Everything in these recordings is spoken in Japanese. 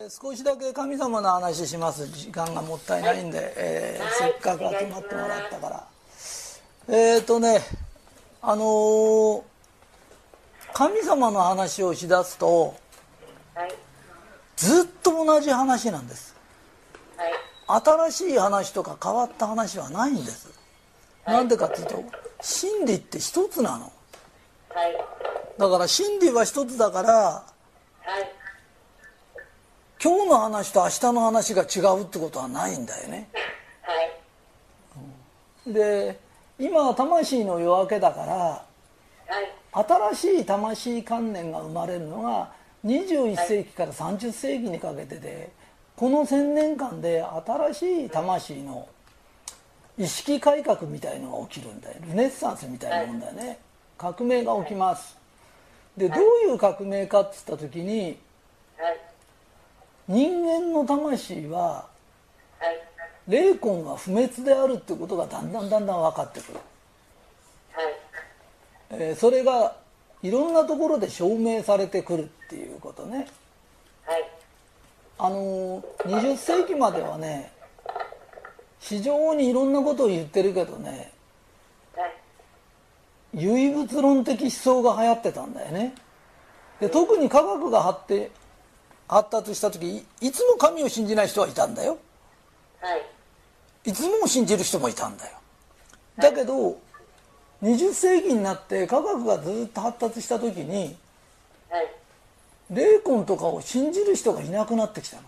少しだけ神様の話します。時間がもったいないんで、えーはい。せっかく集まってもらったから。えっ、ー、とねあのー神様の話をしだすとはい。ずっと同じ話なんです。はい。新しい話とか変わった話はないんです。なんでかっていうと真理って一つなの。はい。だから真理は一つだからはい今日の話と明日の話が違うってことはないんだよね。はい。で今は魂の夜明けだからはい。新しい魂観念が生まれるのが21世紀から30世紀にかけてでこの1000年間で新しい魂の意識改革みたいのが起きるんだよルネッサンスみたいなもんだよね。革命が起きます。でどういう革命かっつった時にはい人間の魂ははい霊魂は不滅であるってことがだんだんだんだん分かってくる。はい。えーそれがいろんなところで証明されてくるっていうことね。はい。あのー20世紀まではね非常にいろんなことを言ってるけどねはい。唯物論的思想が流行ってたんだよね。で特に科学が発展発達した時いいつも神を信じない人はいたんだよ。はい。いつも信じる人もいたんだよ。だけど20世紀になって科学がずっと発達した時にはい。霊魂とかを信じる人がいなくなってきたの。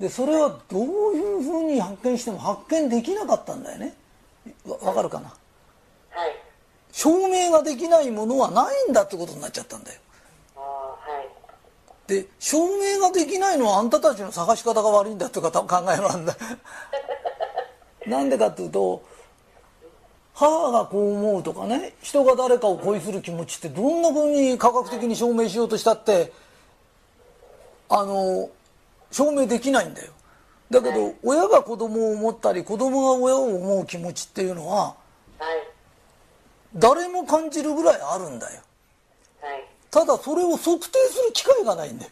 でそれはどういうふうに発見しても発見できなかったんだよね。わわかるかな？はい。証明ができないものはないんだってことになっちゃったんだよで証明ができないのはあんたたちの探し方が悪いんだってか 考えもあるんだ なんでかっていうと母がこう思うとかね人が誰かを恋する気持ちってどんなふうに科学的に証明しようとしたってあの証明できないんだよ。だけど親が子供を思ったり子供が親を思う気持ちっていうのははい。誰も感じるぐらいあるんだよ。はいただそれを測定する機会がないんだよ。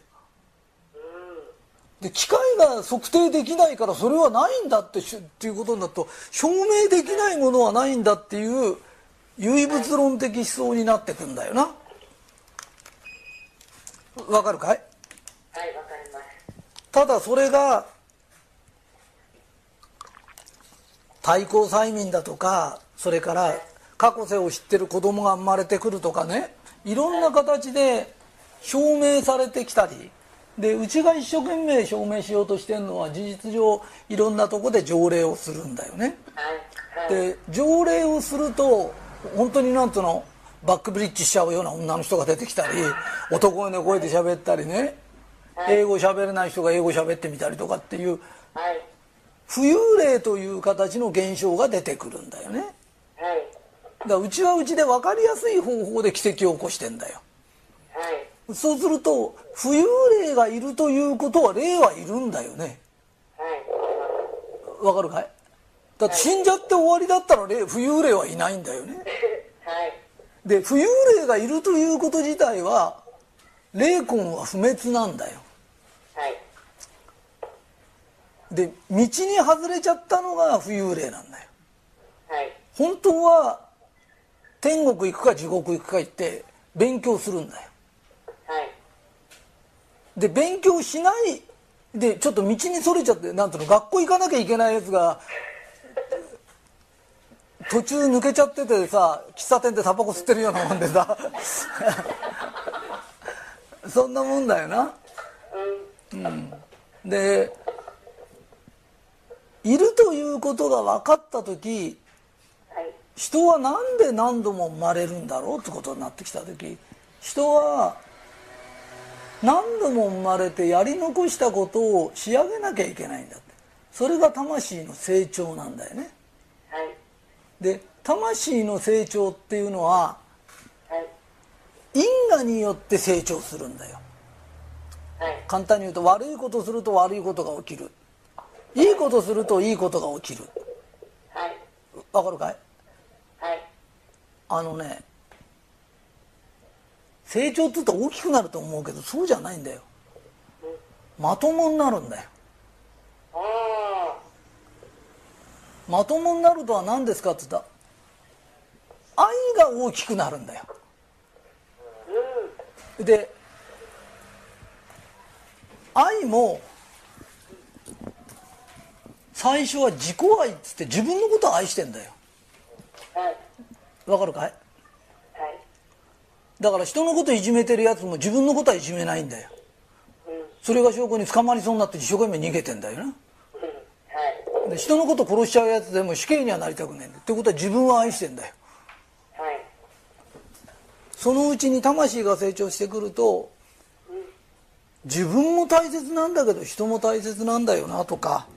で機械が測定できないからそれはないんだってしっていうことになると証明できないものはないんだっていう唯物論的思想になってくんだよな。わかるかい？はいわかります。ただそれが対抗催眠だとかそれから過去世を知ってる子供が生まれてくるとかねいろんな形で証明されてきたりでうちが一生懸命証明しようとしてるのは事実上いろんなとこで条例をするんだよね。で条例をすると本当になんつうのバックブリッジしちゃうような女の人が出てきたり 男の声で喋ったりね。英語喋れない人が英語喋ってみたりとかっていうはい。浮遊霊という形の現象が出てくるんだよね。はいだからうちはうちで分かりやすい方法で奇跡を起こしてんだよ。はい。そうすると浮遊霊がいるということは霊はいるんだよね。はい。わかるかい？だって死んじゃって終わりだったら霊浮遊霊はいないんだよね。はい。で浮遊霊がいるということ自体は霊魂は不滅なんだよ。はい。で道に外れちゃったのが浮遊霊なんだよ。はい。本当は天国行くか地獄行くか行って勉強するんだよ。はい。で勉強しないでちょっと道にそれちゃってなんていうの学校行かなきゃいけないやつが途中抜けちゃっててさ喫茶店でタバコ吸ってるようなもんでさ。そんなもんだよな。うん。でいるということが分かった時はい人はなんで何度も生まれるんだろうってことになってきた時人は何度も生まれてやり残したことを仕上げなきゃいけないんだってそれが魂の成長なんだよねはい。で魂の成長っていうのははい。因果によって成長するんだよはい。簡単に言うと悪いことすると悪いことが起きるいいことするといいことが起きるはい。わかるかい？はい。あのね成長って言うと大きくなると思うけどそうじゃないんだよまともになるんだよ。まともになるとは何ですかって言ったら愛が大きくなるんだよで愛も最初は自己愛っつって自分のことを愛してんだよはい。わかるかい？だから人のこといじめてるやつも自分のことはいじめないんだよそれが証拠に捕まりそうになって一生懸命逃げてんだよなはい。で人のこと殺しちゃうやつでも死刑にはなりたくないんだってことは自分は愛してんだよはい。そのうちに魂が成長してくると自分も大切なんだけど人も大切なんだよなとか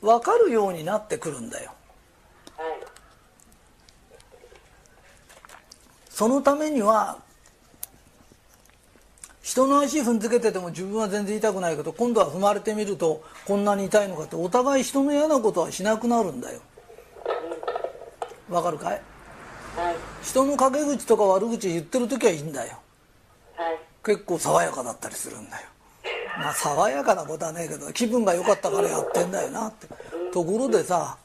分かるようになってくるんだよはい。そのためには人の足踏んづけてても自分は全然痛くないけど今度は踏まれてみるとこんなに痛いのかってお互い人の嫌なことはしなくなるんだよ。わかるかい？はい。人の陰口とか悪口言ってる時はいいんだよ。はい。結構爽やかだったりするんだよ。まあ爽やかなことはねえけど気分が良かったからやってんだよなって。ところでさ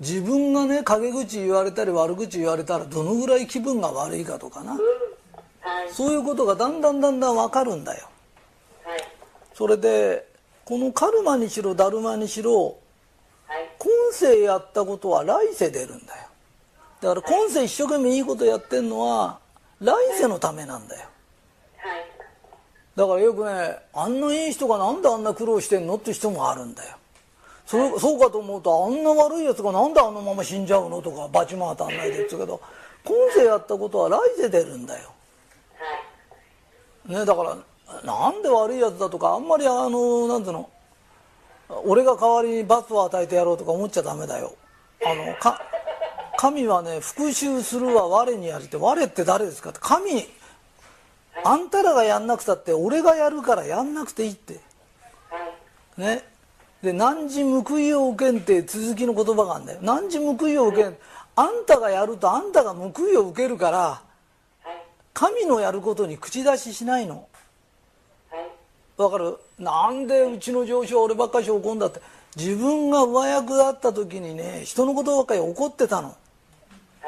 自分がね陰口言われたり悪口言われたらどのぐらい気分が悪いかとかなはい。そういうことがだんだんだんだん分かるんだよはい。それでこのカルマにしろダルマにしろはい。今世やったことは来世出るんだよだから今世一生懸命いいことやってんのは来世のためなんだよはい。だからよくねあんないい人がなんであんな苦労してんのって人もあるんだよそれそうかと思うとあんな悪いやつがなんであのまま死んじゃうのとかバチも当たんないでっつうけど今世やったことは来世出るんだよ。はい。ねだからなんで悪いやつだとかあんまりあのなんつうの俺が代わりに罰を与えてやろうとか思っちゃダメだよ。あのか神はね復讐するは我にやりって我って誰ですかって。神あんたらがやんなくたって俺がやるからやんなくていいって。はい。ねで何時報いを受けんって続きの言葉があるんだよ何時報いを受けんあんたがやるとあんたが報いを受けるからはい。神のやることに口出ししないのはい。わかる？なんでうちの上司は俺ばっかし怒んだって自分が上役だった時にね人のことばっかり怒ってたの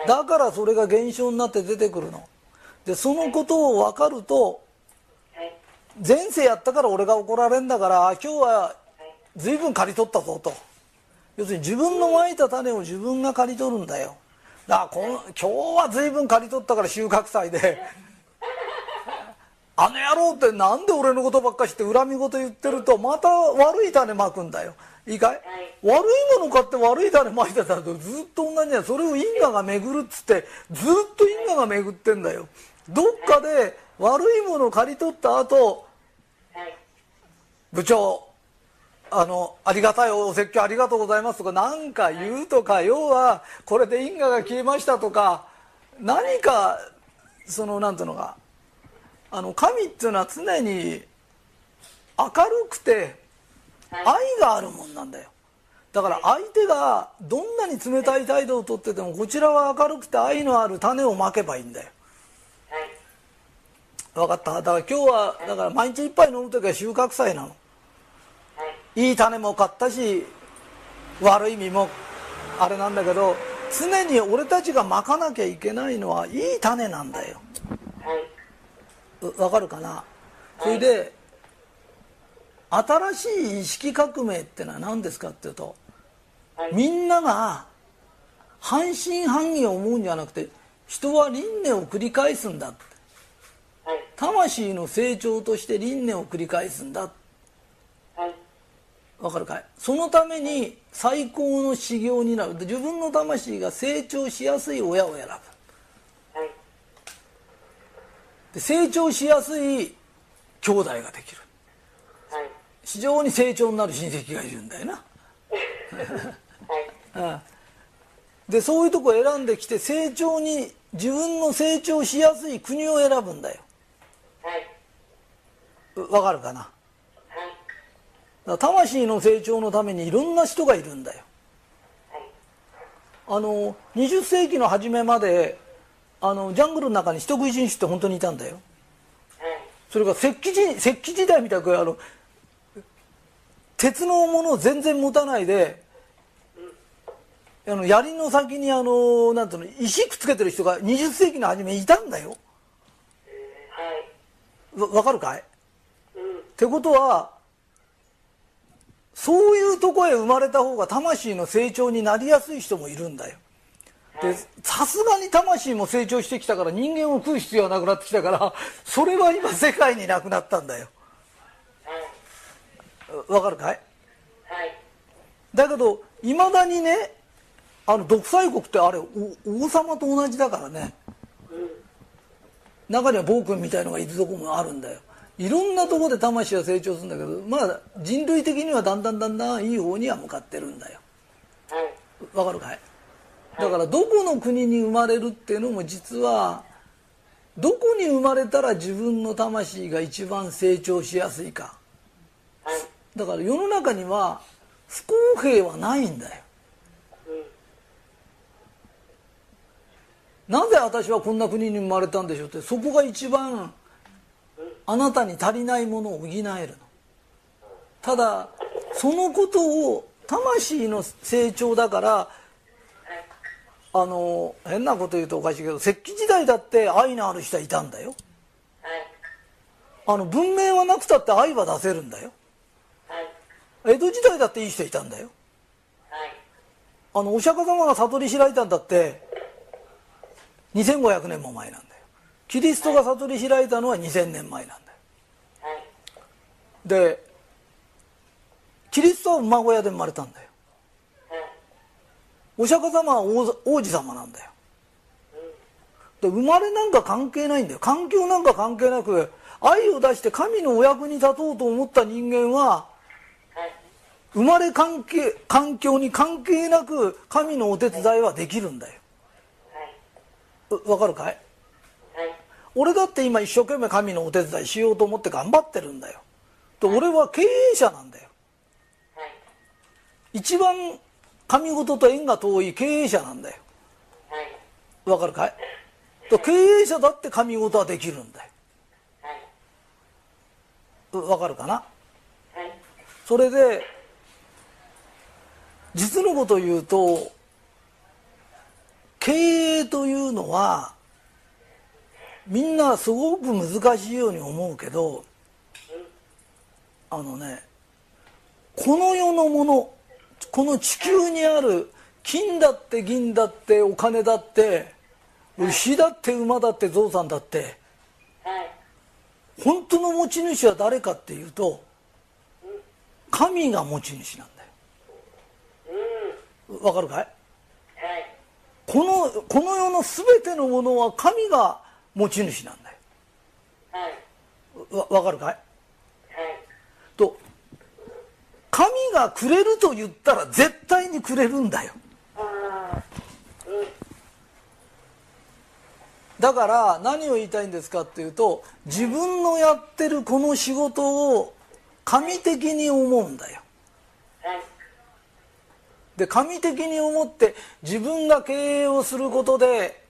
だからそれが現象になって出てくるのでそのことを分かるとはい。前世やったから俺が怒られんだからあ今日は随分刈り取ったぞと。要するに自分のまいた種を自分が刈り取るんだよ。だからこの今日は随分刈り取ったから収穫祭で。あの野郎ってなんで俺のことばっかして恨み事言ってるとまた悪い種まくんだよ。いいかい、悪いもの買って悪い種まいてたらずっと同じだよそれを因果が巡るっつってずっと因果が巡ってんだよ。どっかで悪いものを刈り取った後はい。部長あのありがたいお説教ありがとうございますとか何か言うとか要はこれで因果が消えましたとか何かそのなんていうのかあの神っていうのは常に明るくて愛があるもんなんだよ。だから相手がどんなに冷たい態度をとっててもこちらは明るくて愛のある種をまけばいいんだよ。はい。分かった？だから今日はだから毎日一杯飲む時は収穫祭なの。はい。いい種も買ったし悪い実もあれなんだけど常に俺たちがまかなきゃいけないのはいい種なんだよはい。うわかるかな？それで新しい意識革命ってのは何ですかっていうとはい。みんなが半信半疑を思うんじゃなくて人は輪廻を繰り返すんだ。魂の成長として輪廻を繰り返すんだはい。わかるかい？そのために最高の修行になるで自分の魂が成長しやすい親を選ぶはい。で成長しやすい兄弟ができるはい。非常に成長になる親戚がいるんだよなはい。でそういうとこを選んできて成長に自分の成長しやすい国を選ぶんだよはい。うわかるかな？魂の成長のためにいろんな人がいるんだよはい。あの20世紀の初めまであのジャングルの中に人食い人種って本当にいたんだよはい。それが石器時石器時代みたくあの鉄のものを全然持たないであの槍の先にあのなんていうの石くっつけてる人が20世紀の初めいたんだよはい。わわかるかい？うん。ってことはそういうとこへ生まれた方が魂の成長になりやすい人もいるんだよでさすがに魂も成長してきたから人間を食う必要はなくなってきたから それは今世界になくなったんだよはい。わかるかい？はい。だけどいまだにねあの独裁国ってあれお王様と同じだからねうん。中には暴君みたいのがいるとこもあるんだよいろんなとこで魂は成長するんだけどまあ人類的にはだんだんだんだんいい方には向かってるんだよはい。わかるかい？だからどこの国に生まれるっていうのも実はどこに生まれたら自分の魂が一番成長しやすいかはい。だから世の中には不公平はないんだようん。なぜ私はこんな国に生まれたんでしょうってそこが一番あなたに足りないものを補えるのただそのことを魂の成長だからあの変なこと言うとおかしいけど石器時代だって愛のある人はいたんだよ。あの文明はなくたって愛は出せるんだよ。江戸時代だっていい人いたんだよ。あのお釈迦様が悟り開いたんだって2500年も前なんだキリストが悟り開いたのは2000年前なんだよはい。でキリストは馬小屋で生まれたんだよはい。お釈迦様は王子様なんだよで生まれなんか関係ないんだよ環境なんか関係なく愛を出して神のお役に立とうと思った人間は。生まれ関係環境に関係なく神のお手伝いはできるんだよはい。わかるかい？俺だって今一生懸命神のお手伝いしようと思って頑張ってるんだよで俺は経営者なんだよはい。一番神事と縁が遠い経営者なんだよはい。わかるかい？で経営者だって神事はできるんだよはい。わかるかな？はい。それで実のことを言うと経営というのはみんなすごく難しいように思うけどあのねこの世のものこの地球にある金だって銀だってお金だって牛だって馬だってゾウさんだってはい。本当の持ち主は誰かっていうと神が持ち主なんだよわかるかい。このこの世の全てのものは神が持ち主なんだよはい。わわかるかい？はい。と神がくれると言ったら絶対にくれるんだよ。だから何を言いたいんですかっていうと自分のやってるこの仕事を神的に思うんだよはい。で神的に思って自分が経営をすることではい。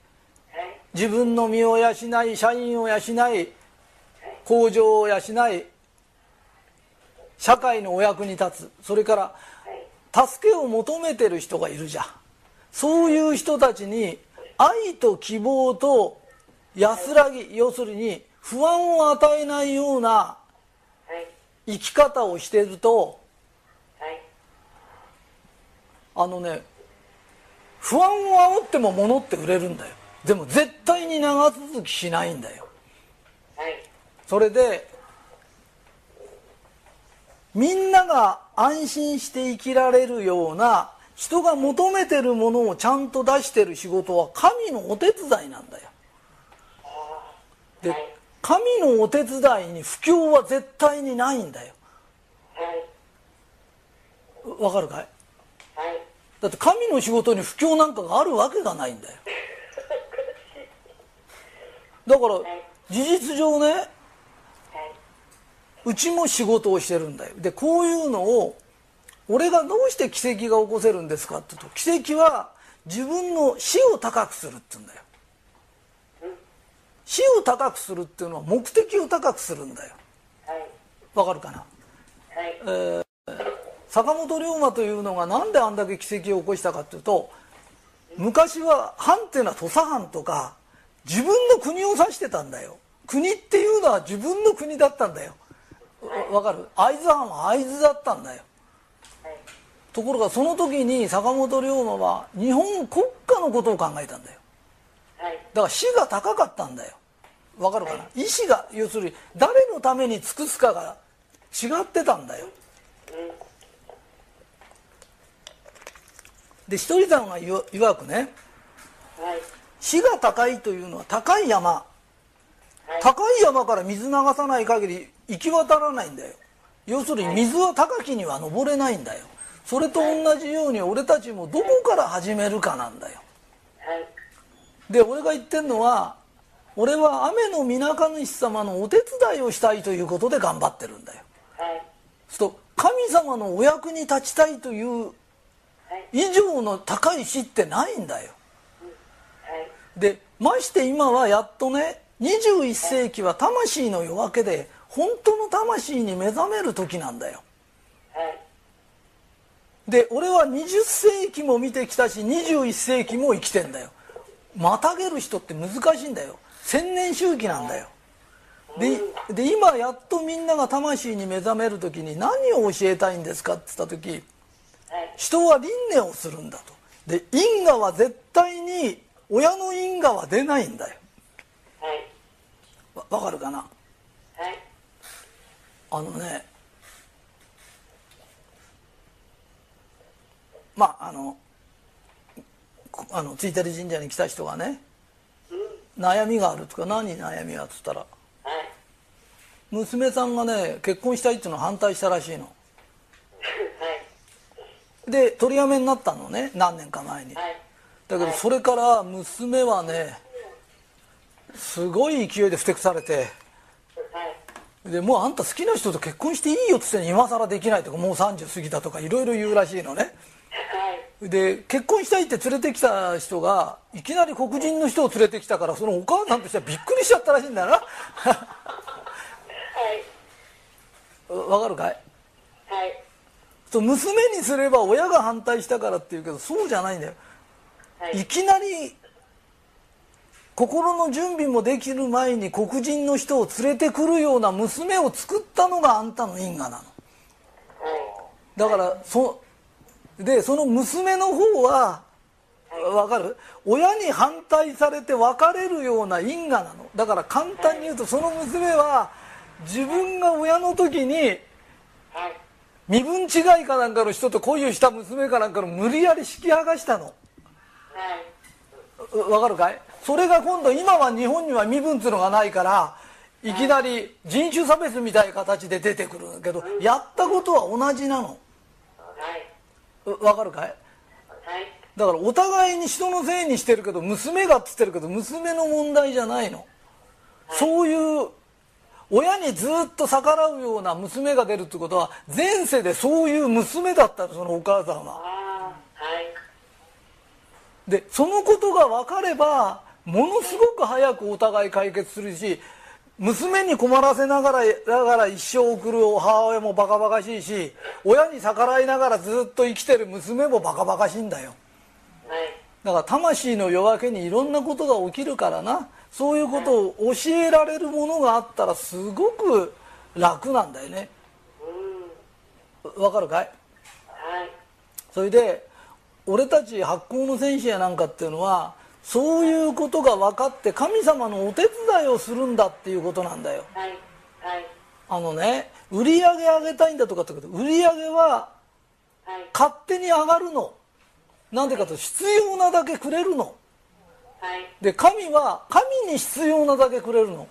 自分の身を養い社員を養い工場を養い社会のお役に立つそれから助けを求めてる人がいるじゃんそういう人たちに愛と希望と安らぎ要するに不安を与えないような。生き方をしてると。あのね不安を煽っても物って売れるんだよでも絶対に長続きしないんだよはい。それでみんなが安心して生きられるような人が求めてるものをちゃんと出してる仕事は神のお手伝いなんだよではい。神のお手伝いに不況は絶対にないんだよはい。わかるかい？はい。だって神の仕事に不況なんかがあるわけがないんだよだから事実上ねはい。うちも仕事をしてるんだよでこういうのを俺がどうして奇跡が起こせるんですかって言うと奇跡は自分の死を高くするって言うんだよ死を高くするっていうのは目的を高くするんだよはい。わかるかな？はい。坂本龍馬というのがなんであんだけ奇跡を起こしたかっていうと昔は藩っていうのは土佐藩とか自分の国を指してたんだよ。国っていうのは自分の国だったんだよ。わわかる？会津藩は会津だったんだよ。はい。ところがその時に坂本龍馬は日本国家のことを考えたんだよ。はい。だから死が高かったんだよ。わかるかな？意志が要するに誰のために尽くすかが違ってたんだよ。で一人さんが言わ曰くね。はい。死が高いというのは高い山はい。高い山から水流さない限り行き渡らないんだよ要するに水は高きには登れないんだよそれと同じように俺たちもどこから始めるかなんだよはい。で俺が言ってるのは俺は雨の皆神主様のお手伝いをしたいということで頑張ってるんだよはい。そうすると神様のお役に立ちたいというはい。以上の高い死ってないんだよはい。でまして今はやっとね21世紀は魂の夜明けで本当の魂に目覚める時なんだよ。はい。で俺は20世紀も見てきたし21世紀も生きてんだよ。またげる人って難しいんだよ。千年周期なんだよ。でで今やっとみんなが魂に目覚める時に何を教えたいんですかって言った時はい。人は輪廻をするんだと。で因果は絶対に親の因果は出ないんだよはい。わわかるかな？はい。あのねまああのこあのついてる神社に来た人がね悩みがあるとか何悩みがっつったらはい。娘さんがね結婚したいっていうのを反対したらしいの はい。で取りやめになったのね何年か前にはい。だけどそれから娘はねすごい勢いでふてくされてはい。でもうあんた好きな人と結婚していいよっつって今更できないとかもう30過ぎたとかいろいろ言うらしいのねはい。で結婚したいって連れてきた人がいきなり黒人の人を連れてきたからそのお母さんとしてはびっくりしちゃったらしいんだよなはい。わかるかい？はい。そう娘にすれば親が反対したからって言うけどそうじゃないんだよはい。いきなり心の準備もできる前に黒人の人を連れてくるような娘を作ったのがあんたの因果なのだからそでその娘の方はわかる？親に反対されて別れるような因果なのだから簡単に言うとその娘は自分が親の時にはい。身分違いかなんかの人と恋をした娘かなんかの無理やり引き剥がしたのはい。わかるかい？それが今度今は日本には身分っていうのがないからいきなり人種差別みたいな形で出てくるんだけどやったことは同じなのはい。わかるかい？はい。だからお互いに人のせいにしてるけど娘がっつってるけど娘の問題じゃないのそういう親にずっと逆らうような娘が出るってことは前世でそういう娘だったのそのお母さんは。はい。でそのことが分かればものすごく早くお互い解決するし娘に困らせながらだから一生送る母親もバカバカしいし親に逆らいながらずっと生きてる娘もバカバカしいんだよはい。だから魂の夜明けにいろんなことが起きるからなそういうことを教えられるものがあったらすごく楽なんだよねうん。わかるかい？はい。それで俺たち発行の戦士やなんかっていうのはそういうことが分かって神様のお手伝いをするんだっていうことなんだよはい。はい。あのね売り上げ上げたいんだとかってこと売り上げははい。勝手に上がるのなんでかというと必要なだけくれるのはい。で神は神に必要なだけくれるの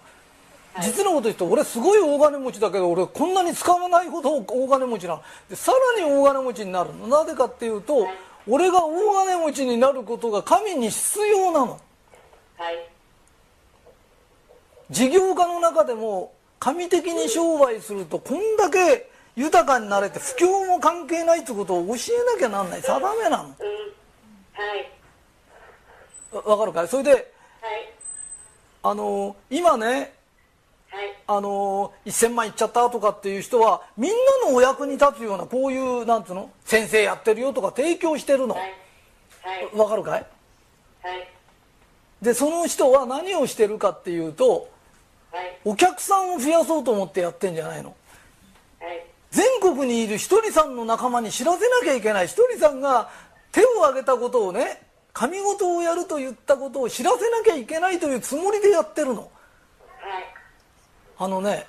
実のこと言うと俺すごい大金持ちだけど俺こんなに使わないほど大金持ちなのでさらに大金持ちになるのなぜかっていうと俺が大金持ちになることが神に必要なのはい。事業家の中でも神的に商売するとこんだけ豊かになれて不況も関係ないってことを教えなきゃなんない定めなのうん。はい。わわかるかい？それではい。あの今ねはい。あの1000万いっちゃったとかっていう人はみんなのお役に立つようなこういうなんつうの？先生やってるよとか提供してるのはい。はい。わかるかい？はい。でその人は何をしてるかっていうとはい。お客さんを増やそうと思ってやってんじゃないのはい。全国にいるひとりさんの仲間に知らせなきゃいけないひとりさんが手を挙げたことをね神事をやると言ったことを知らせなきゃいけないというつもりでやってるのはい。あのね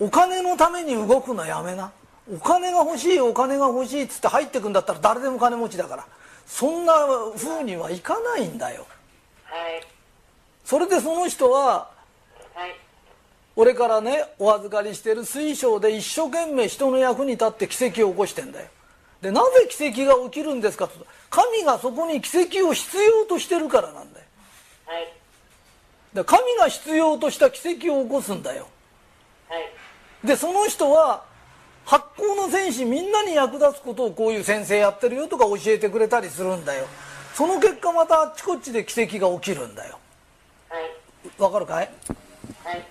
お金のために動くのやめなお金が欲しいお金が欲しいっつって入ってくんだったら誰でも金持ちだからそんな風にはいかないんだよはい。それでその人ははい。俺からねお預かりしてる水晶で一生懸命人の役に立って奇跡を起こしてんだよでなぜ奇跡が起きるんですかと神がそこに奇跡を必要としてるからなんだ。で神が必要とした奇跡を起こすんだよはい。でその人は発酵の戦士みんなに役立つことをこういう先生やってるよとか教えてくれたりするんだよその結果またあっちこっちで奇跡が起きるんだよはい。わかるかい？はい。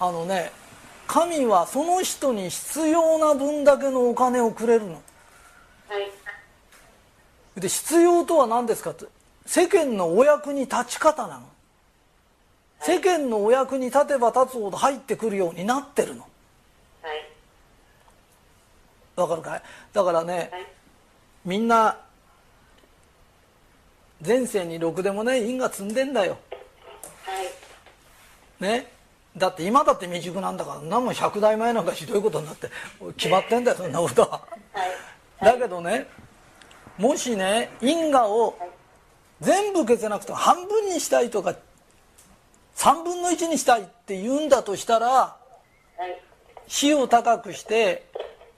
あのね神はその人に必要な分だけのお金をくれるのはい。で必要とは何ですかって？世間のお役に立ち方なの世間のお役に立てば立つほど入ってくるようになってるのはい。わかるかい？だからねはい。みんな前世にろくでもね因が積んでんだよはい。ね？だって今だって未熟なんだから何も100代前なんかひどいことになって決まってんだよそんなことははい。だけどねもしね因果を全部消せなくても半分にしたいとか3分の1にしたいって言うんだとしたらはい。火を高くして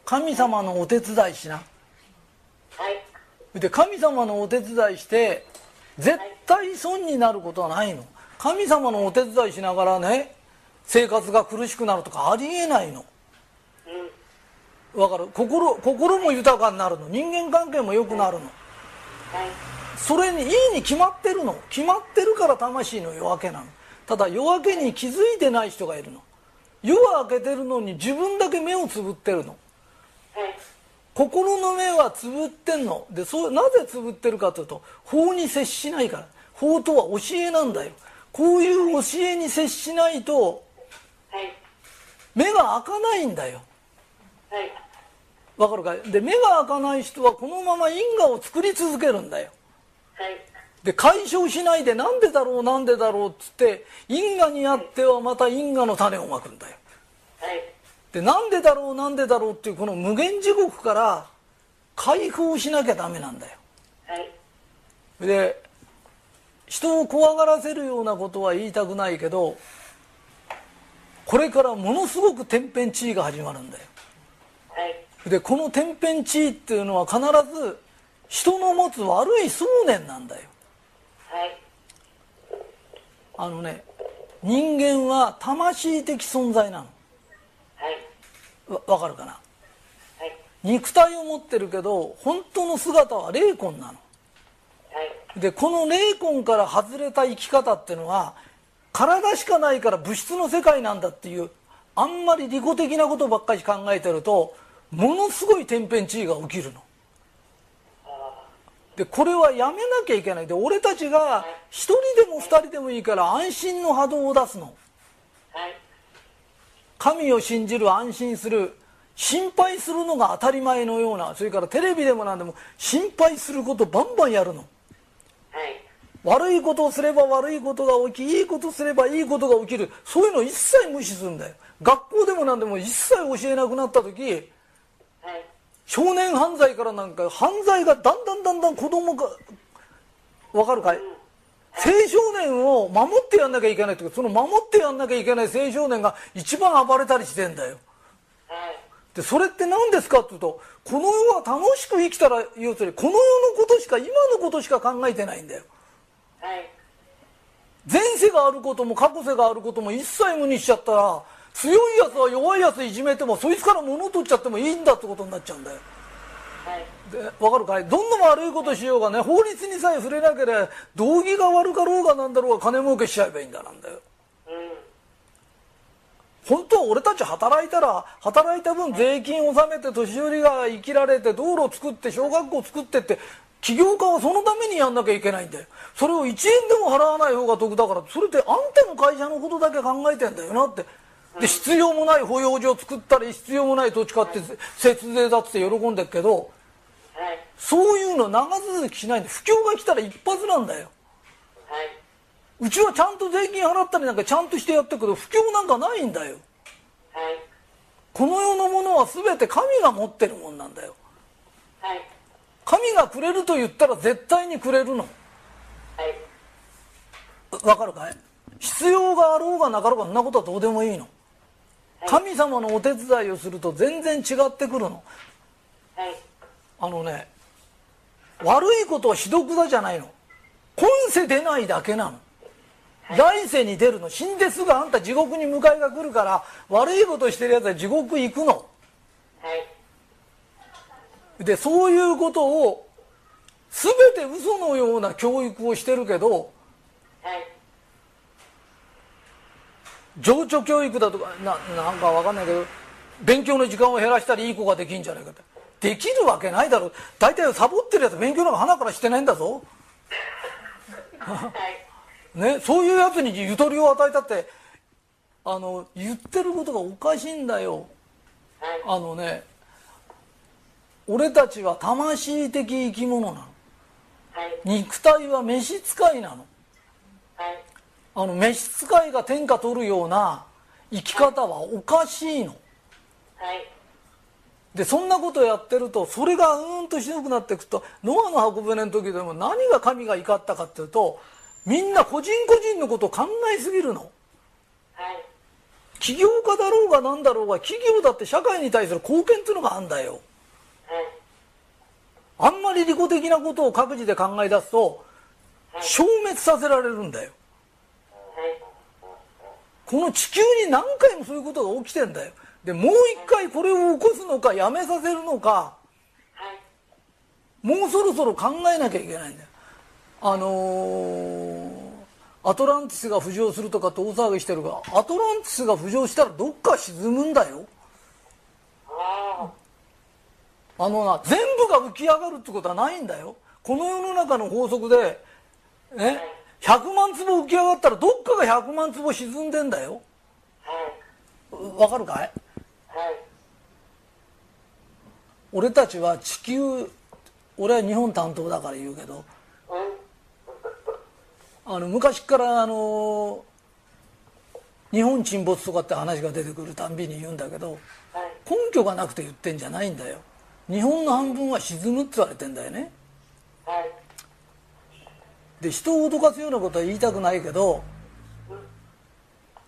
神様のお手伝いしなはい。で神様のお手伝いして絶対損になることはないの神様のお手伝いしながらね生活が苦しくなるとかありえないのうん。わかる？心心も豊かになるの人間関係も良くなるのはい。それにいいに決まってるの決まってるから魂の夜明けなのただ夜明けに気づいてない人がいるの夜は明けてるのに自分だけ目をつぶってるのはい。心の目はつぶってんのでそうなぜつぶってるかというと法に接しないから法とは教えなんだよこういう教えに接しないとはい。目が開かないんだよはい。わかるかい？で目が開かない人はこのまま因果を作り続けるんだよはい。で解消しないでなんでだろうなんでだろうっつって因果にあってはまた因果の種をまくんだよはい。でなんでだろうなんでだろうっていうこの無限地獄から解放しなきゃダメなんだよはい。で人を怖がらせるようなことは言いたくないけどこれからものすごく天変地異が始まるんだよはい。でこの天変地異っていうのは必ず人の持つ悪い想念なんだよはい。あのね人間は魂的存在なのはい。わわかるかな？はい。肉体を持ってるけど本当の姿は霊魂なのはい。でこの霊魂から外れた生き方っていうのは体しかないから物質の世界なんだっていうあんまり利己的なことばっかり考えてるとものすごい天変地異が起きるのでこれはやめなきゃいけないで俺たちが一人でも二人でもいいから安心の波動を出すのはい。神を信じる安心する心配するのが当たり前のようなそれからテレビでも何でも心配することバンバンやるのはい。悪いことをすれば悪いことが起きいいことすればいいことが起きるそういうの一切無視するんだよ学校でも何でも一切教えなくなった時はい。少年犯罪からなんか犯罪がだんだんだんだん子供がわかるかい？青少年を守ってやんなきゃいけないってその守ってやんなきゃいけない青少年が一番暴れたりしてんだよはい。でそれって何ですかっていうとこの世は楽しく生きたら要するにこの世のことしか今のことしか考えてないんだよはい。前世があることも過去世があることも一切無にしちゃったら強いやつは弱いやついじめてもそいつから物を取っちゃってもいいんだってことになっちゃうんだよ。はい。でわかるかい？どんな悪いことしようがね法律にさえ触れなければ道義が悪かろうがなんだろうが金儲けしちゃえばいいんだなんだよ。うん。本当は俺たち働いたら働いた分税金を納めて年寄りが生きられて道路を作って小学校を作ってって起業家はそのためにやんなきゃいけないんだよ。それを1円でも払わない方が得だからそれってあんたの会社のことだけ考えてんだよなってで必要もない保養所を作ったり必要もない土地買って節税だって喜んでるけどはい。そういうの長続きしないんで不況が来たら一発なんだよはい。うちはちゃんと税金払ったりなんかちゃんとしてやってるけど不況なんかないんだよはい。この世のものは全て神が持ってるもんなんだよはい。神がくれると言ったら絶対にくれるのはい。わかるかい？必要があろうがなかろうがそんなことはどうでもいいの神様のお手伝いをすると全然違ってくるの。はい。あのね悪いことはひどくだじゃないの。今世出ないだけなの。来世に出るの。死んですぐあんた地獄に迎えが来るから悪いことしてるやつは地獄行くの。はい。でそういうことを全て嘘のような教育をしてるけどはい。情緒教育だとかななんかわかんないけど勉強の時間を減らしたらいい子ができんじゃないかってできるわけないだろう大体サボってるやつ勉強なんか鼻からしてないんだぞ、はい。ね、そういうやつにゆとりを与えたってあの言ってることがおかしいんだよはい。あのね俺たちは魂的生き物なのはい。肉体は召使いなのはい。あの召使いが天下取るような生き方はおかしいのはい。でそんなことやってるとそれがうーんとひどくなっていくとノアの箱舟の時でも何が神が怒ったかっていうとみんな個人個人のことを考えすぎるのはい。起業家だろうが何だろうが企業だって社会に対する貢献っていうのがあるんだよはい。あんまり利己的なことを各自で考え出すと消滅させられるんだよはい。この地球に何回もそういうことが起きてんだよ。でもう一回これを起こすのかやめさせるのかはい。もうそろそろ考えなきゃいけないんだよ。あのーアトランティスが浮上するとかって大騒ぎしてるがアトランティスが浮上したらどっか沈むんだよ。ああのな全部が浮き上がるってことはないんだよ。この世の中の法則でね100万坪浮き上がったらどっかが100万坪沈んでんだよ。わかるかい？はい。俺たちは地球俺は日本担当だから言うけどうん。あの昔からあの日本沈没とかって話が出てくるたんびに言うんだけどはい。根拠がなくて言ってんじゃないんだよ日本の半分は沈むって言われてんだよねはい。で人を脅かすようなことは言いたくないけど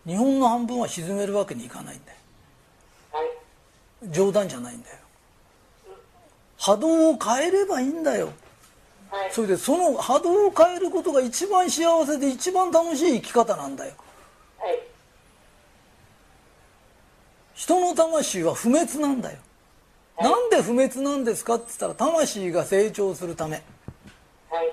日本の半分は沈めるわけにいかないんだよ。冗談じゃないんだよ波動を変えればいいんだよ。それでその波動を変えることが一番幸せで一番楽しい生き方なんだよ。人の魂は不滅なんだよなんで不滅なんですかって言ったら魂が成長するためはい。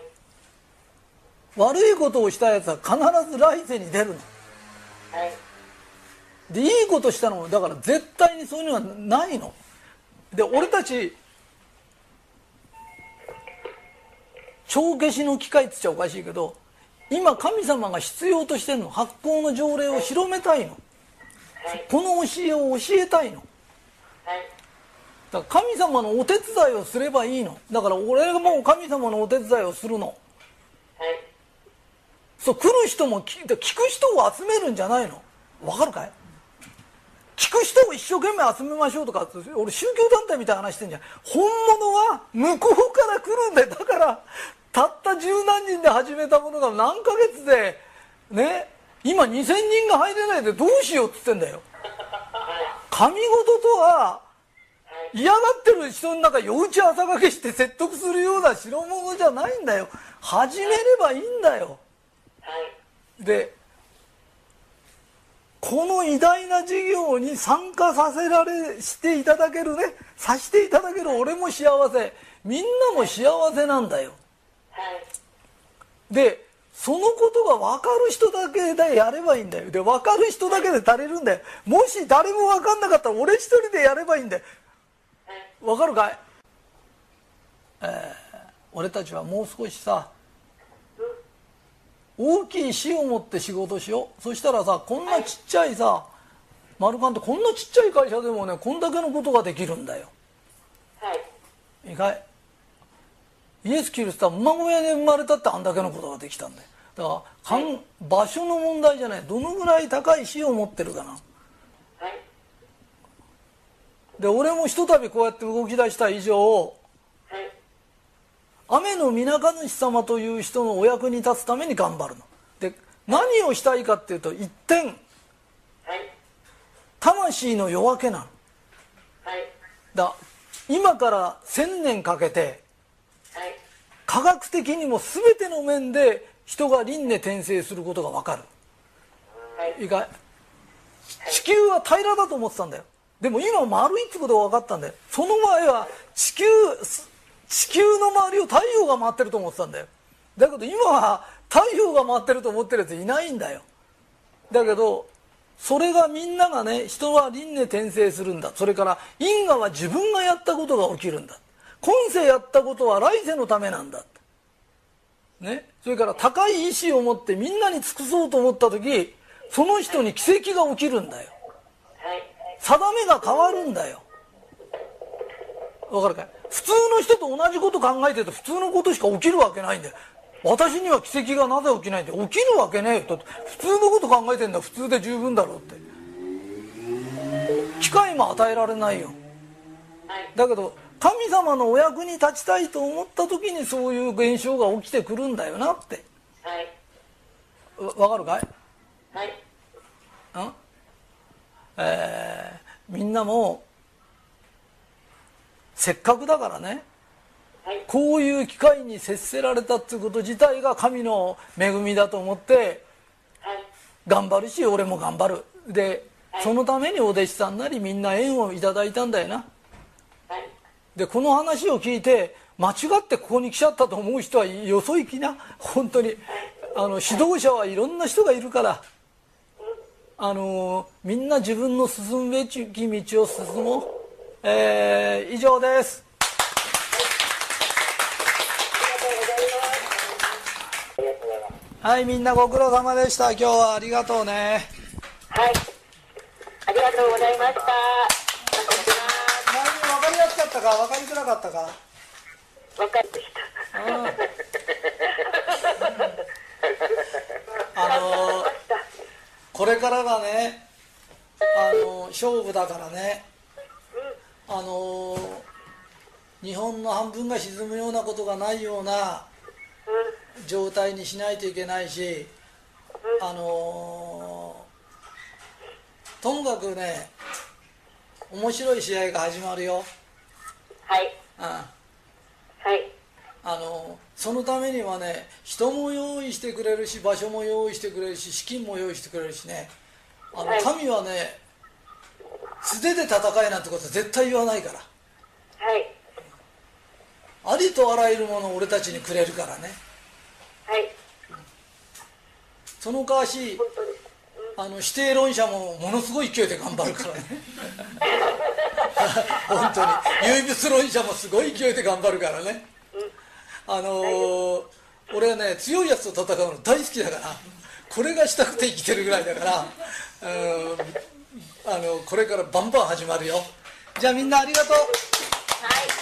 悪いことをしたやつは必ず来世に出るのはい。でいいことしたのもだから絶対にそういうのはないので俺たち帳消しの機械っつっちゃおかしいけど今神様が必要としてるの発行の条例を広めたいのはい。この教えを教えたいのはい。だから神様のお手伝いをすればいいのだから俺がもう神様のお手伝いをするのはい。そう来る人も聞聞く人を集めるんじゃないの？わかるかい？聞く人を一生懸命集めましょうとか俺宗教団体みたいな話してんじゃん。本物は向こうから来るんだよ。だからたった十何人で始めたものが何ヶ月でね？今2000人が入れないでどうしようっつってんだよ。神事とは嫌がってる人の中夜打ち朝掛けして説得するような代物じゃないんだよ。始めればいいんだよ。でこの偉大な事業に参加させられしていただけるねさしていただける俺も幸せ。みんなも幸せなんだよ。はい。でそのことが分かる人だけでやればいいんだよ。で分かる人だけで足りるんだよ。もし誰も分かんなかったら俺一人でやればいいんだよ。分かるかい、えー俺たちはもう少しさ大きい死を持って仕事しようそしたらさこんなちっちゃいさマルカンってこんなちっちゃい会社でもねこんだけのことができるんだよはい。いいかい？イエス・キリストは馬小屋で生まれたってあんだけのことができたんだよだからかん場所の問題じゃないどのぐらい高い死を持ってるかなはい。で俺もひとたびこうやって動き出した以上はい。雨の皆神主様という人のお役に立つために頑張るので何をしたいかっていうと一点はい。魂の夜明けなのはい。だ今から1000年かけてはい。科学的にも全ての面で人が輪廻転生することが分かるはい。いいかい？地球は平らだと思ってたんだよでも今丸いってことが分かったんだよその前は地球地球の周りを太陽が回ってると思ってたんだよ。だけど今は太陽が回ってると思ってるやついないんだよ。だけどそれがみんながね人は輪廻転生するんだ。それから因果は自分がやったことが起きるんだ。今世やったことは来世のためなんだ。ね、それから高い意志を持ってみんなに尽くそうと思った時その人に奇跡が起きるんだよ。はい。定めが変わるんだよ。わかるかい？普通の人と同じこと考えてると普通のことしか起きるわけないんだよ。私には奇跡がなぜ起きないんだよ。起きるわけねえよ。だって普通のこと考えてんだ普通で十分だろうって。機会も与えられないよ。はい。だけど神様のお役に立ちたいと思った時にそういう現象が起きてくるんだよなって。はい。わわかるかい？はい。ん？えーみんなもせっかくだからね。はい。こういう機会に接せられたっていうこと自体が神の恵みだと思ってはい。頑張るし俺も頑張る。でそのためにお弟子さんなりみんな縁をいただいたんだよな。はい。でこの話を聞いて間違ってここに来ちゃったと思う人はよそ行きな。本当に。あの指導者はいろんな人がいるから。あのみんな自分の進むべき道を進もう、えー以上ですはいみんなご苦労様でした今日はありがとうねはい。ありがとうございました。何分かりやすかったか分かりづらかったか？わかりました。あのこれからがねあの勝負だからねあの日本の半分が沈むようなことがないような状態にしないといけないしあのともかくね面白い試合が始まるよ、はい。うんはい。あのそのためにはね人も用意してくれるし場所も用意してくれるし資金も用意してくれるしねあのはい神はね素手で戦えなんてことは絶対言わないから。はい。ありとあらゆるものを俺たちにくれるからね。はい。その代わし本当です。あの指定論者もものすごい勢いで頑張るからね。本当に。唯物論者もすごい勢いで頑張るからね。あのー俺はね強いやつと戦うの大好きだからこれがしたくて生きてるぐらいだからうんあのこれからバンバン始まるよじゃあみんなありがとうはい。